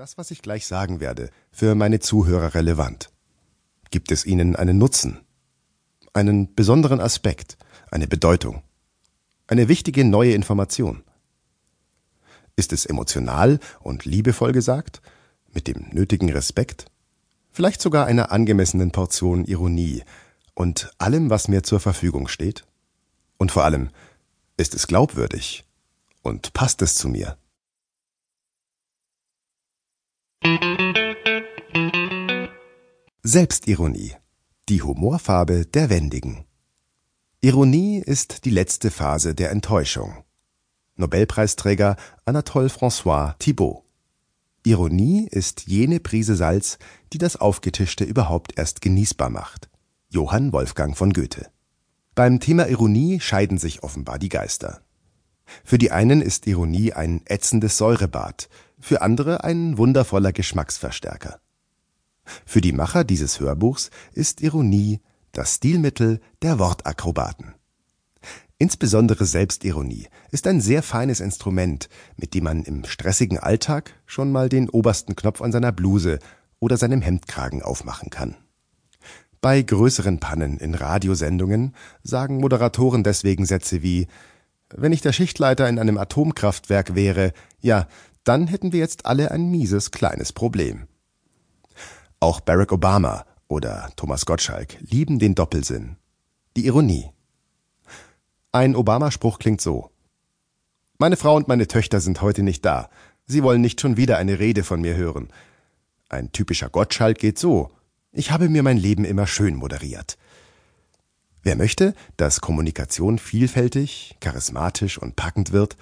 das, was ich gleich sagen werde, für meine Zuhörer relevant? Gibt es ihnen einen Nutzen? Einen besonderen Aspekt? Eine Bedeutung? Eine wichtige neue Information? Ist es emotional und liebevoll gesagt? Mit dem nötigen Respekt? Vielleicht sogar einer angemessenen Portion Ironie und allem, was mir zur Verfügung steht? Und vor allem, ist es glaubwürdig? Und passt es zu mir? Selbstironie. Die Humorfarbe der Wendigen. Ironie ist die letzte Phase der Enttäuschung. Nobelpreisträger Anatole François Thibault. Ironie ist jene Prise Salz, die das Aufgetischte überhaupt erst genießbar macht. Johann Wolfgang von Goethe. Beim Thema Ironie scheiden sich offenbar die Geister. Für die einen ist Ironie ein ätzendes Säurebad, für andere ein wundervoller Geschmacksverstärker. Für die Macher dieses Hörbuchs ist Ironie das Stilmittel der Wortakrobaten. Insbesondere Selbstironie ist ein sehr feines Instrument, mit dem man im stressigen Alltag schon mal den obersten Knopf an seiner Bluse oder seinem Hemdkragen aufmachen kann. Bei größeren Pannen in Radiosendungen sagen Moderatoren deswegen Sätze wie Wenn ich der Schichtleiter in einem Atomkraftwerk wäre, ja, dann hätten wir jetzt alle ein mieses kleines Problem. Auch Barack Obama oder Thomas Gottschalk lieben den Doppelsinn, die Ironie. Ein Obama-Spruch klingt so. Meine Frau und meine Töchter sind heute nicht da. Sie wollen nicht schon wieder eine Rede von mir hören. Ein typischer Gottschalk geht so. Ich habe mir mein Leben immer schön moderiert. Wer möchte, dass Kommunikation vielfältig, charismatisch und packend wird,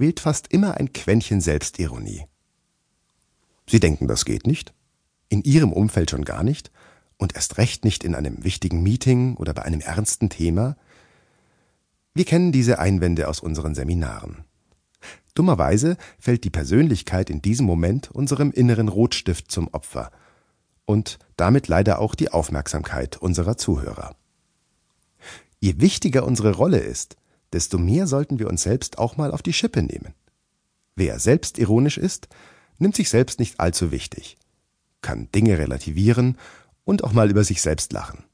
wählt fast immer ein Quäntchen Selbstironie. Sie denken, das geht nicht? In Ihrem Umfeld schon gar nicht? Und erst recht nicht in einem wichtigen Meeting oder bei einem ernsten Thema? Wir kennen diese Einwände aus unseren Seminaren. Dummerweise fällt die Persönlichkeit in diesem Moment unserem inneren Rotstift zum Opfer und damit leider auch die Aufmerksamkeit unserer Zuhörer. Je wichtiger unsere Rolle ist, desto mehr sollten wir uns selbst auch mal auf die Schippe nehmen. Wer selbstironisch ist, nimmt sich selbst nicht allzu wichtig, kann Dinge relativieren und auch mal über sich selbst lachen.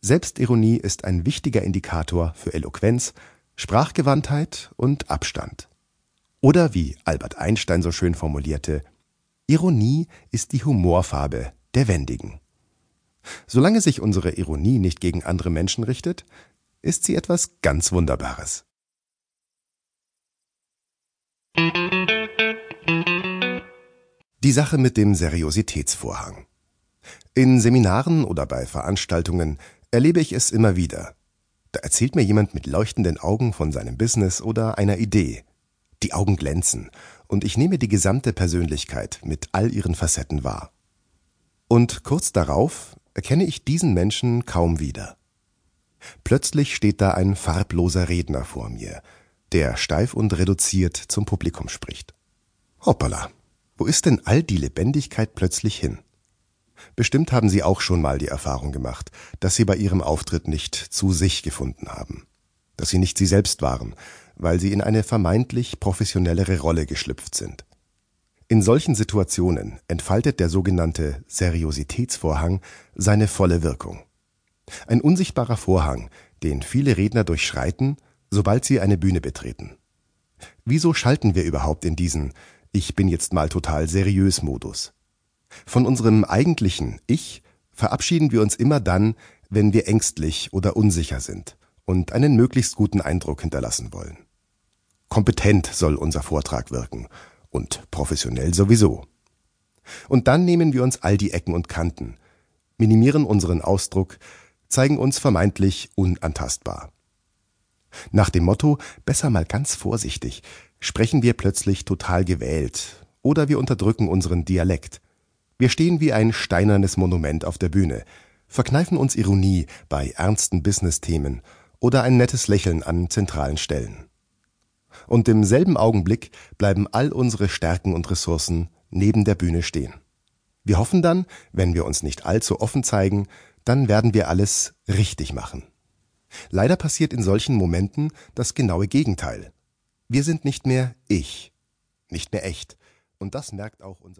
Selbstironie ist ein wichtiger Indikator für Eloquenz, Sprachgewandtheit und Abstand. Oder wie Albert Einstein so schön formulierte, Ironie ist die Humorfarbe der Wendigen. Solange sich unsere Ironie nicht gegen andere Menschen richtet, ist sie etwas ganz Wunderbares. Die Sache mit dem Seriositätsvorhang. In Seminaren oder bei Veranstaltungen erlebe ich es immer wieder. Da erzählt mir jemand mit leuchtenden Augen von seinem Business oder einer Idee. Die Augen glänzen und ich nehme die gesamte Persönlichkeit mit all ihren Facetten wahr. Und kurz darauf erkenne ich diesen Menschen kaum wieder. Plötzlich steht da ein farbloser Redner vor mir, der steif und reduziert zum Publikum spricht. Hoppala, wo ist denn all die Lebendigkeit plötzlich hin? Bestimmt haben Sie auch schon mal die Erfahrung gemacht, dass Sie bei Ihrem Auftritt nicht zu sich gefunden haben, dass Sie nicht Sie selbst waren, weil Sie in eine vermeintlich professionellere Rolle geschlüpft sind. In solchen Situationen entfaltet der sogenannte Seriositätsvorhang seine volle Wirkung. Ein unsichtbarer Vorhang, den viele Redner durchschreiten, sobald sie eine Bühne betreten. Wieso schalten wir überhaupt in diesen Ich bin jetzt mal total seriös Modus? Von unserem eigentlichen Ich verabschieden wir uns immer dann, wenn wir ängstlich oder unsicher sind und einen möglichst guten Eindruck hinterlassen wollen. Kompetent soll unser Vortrag wirken und professionell sowieso. Und dann nehmen wir uns all die Ecken und Kanten, minimieren unseren Ausdruck, zeigen uns vermeintlich unantastbar. Nach dem Motto besser mal ganz vorsichtig sprechen wir plötzlich total gewählt oder wir unterdrücken unseren Dialekt. Wir stehen wie ein steinernes Monument auf der Bühne, verkneifen uns Ironie bei ernsten Business-Themen oder ein nettes Lächeln an zentralen Stellen. Und im selben Augenblick bleiben all unsere Stärken und Ressourcen neben der Bühne stehen. Wir hoffen dann, wenn wir uns nicht allzu offen zeigen, dann werden wir alles richtig machen. Leider passiert in solchen Momenten das genaue Gegenteil. Wir sind nicht mehr ich, nicht mehr echt. Und das merkt auch unser